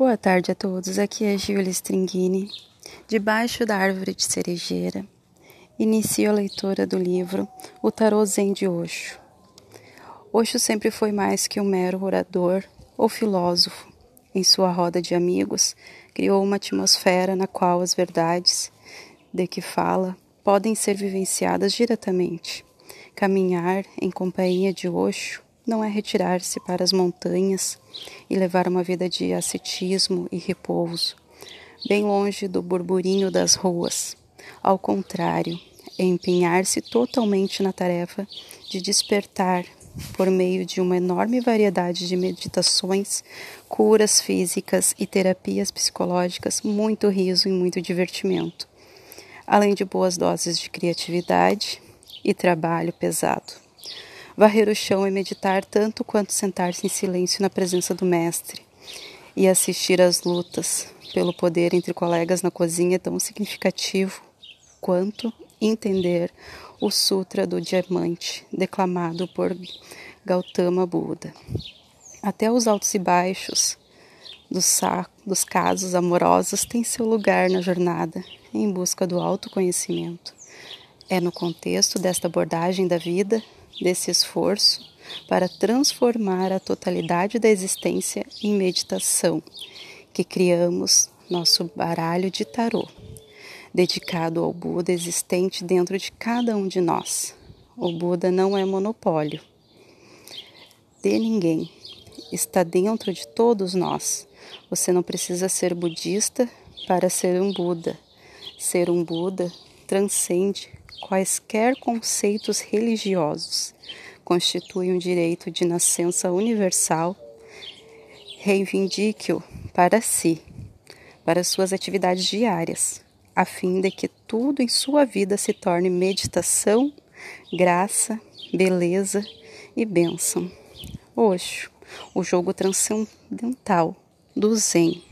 Boa tarde a todos, aqui é Giulia Stringini, debaixo da árvore de cerejeira. Inicio a leitura do livro O Tarô Zen de Osho. Osho sempre foi mais que um mero orador ou filósofo. Em sua roda de amigos, criou uma atmosfera na qual as verdades de que fala podem ser vivenciadas diretamente. Caminhar em companhia de Osho não é retirar-se para as montanhas e levar uma vida de ascetismo e repouso, bem longe do burburinho das ruas. Ao contrário, é empenhar-se totalmente na tarefa de despertar por meio de uma enorme variedade de meditações, curas físicas e terapias psicológicas, muito riso e muito divertimento, além de boas doses de criatividade e trabalho pesado. Varrer o chão é meditar tanto quanto sentar-se em silêncio na presença do Mestre e assistir às lutas pelo poder entre colegas na cozinha é tão significativo quanto entender o Sutra do Diamante, declamado por Gautama Buda. Até os altos e baixos dos, dos casos amorosos têm seu lugar na jornada em busca do autoconhecimento. É no contexto desta abordagem da vida desse esforço para transformar a totalidade da existência em meditação, que criamos nosso baralho de tarô, dedicado ao Buda existente dentro de cada um de nós. O Buda não é monopólio de ninguém, está dentro de todos nós. Você não precisa ser budista para ser um Buda. Ser um Buda transcende quaisquer conceitos religiosos, constitui um direito de nascença universal, reivindique-o para si, para suas atividades diárias, a fim de que tudo em sua vida se torne meditação, graça, beleza e bênção. Oxo, o jogo transcendental do Zen.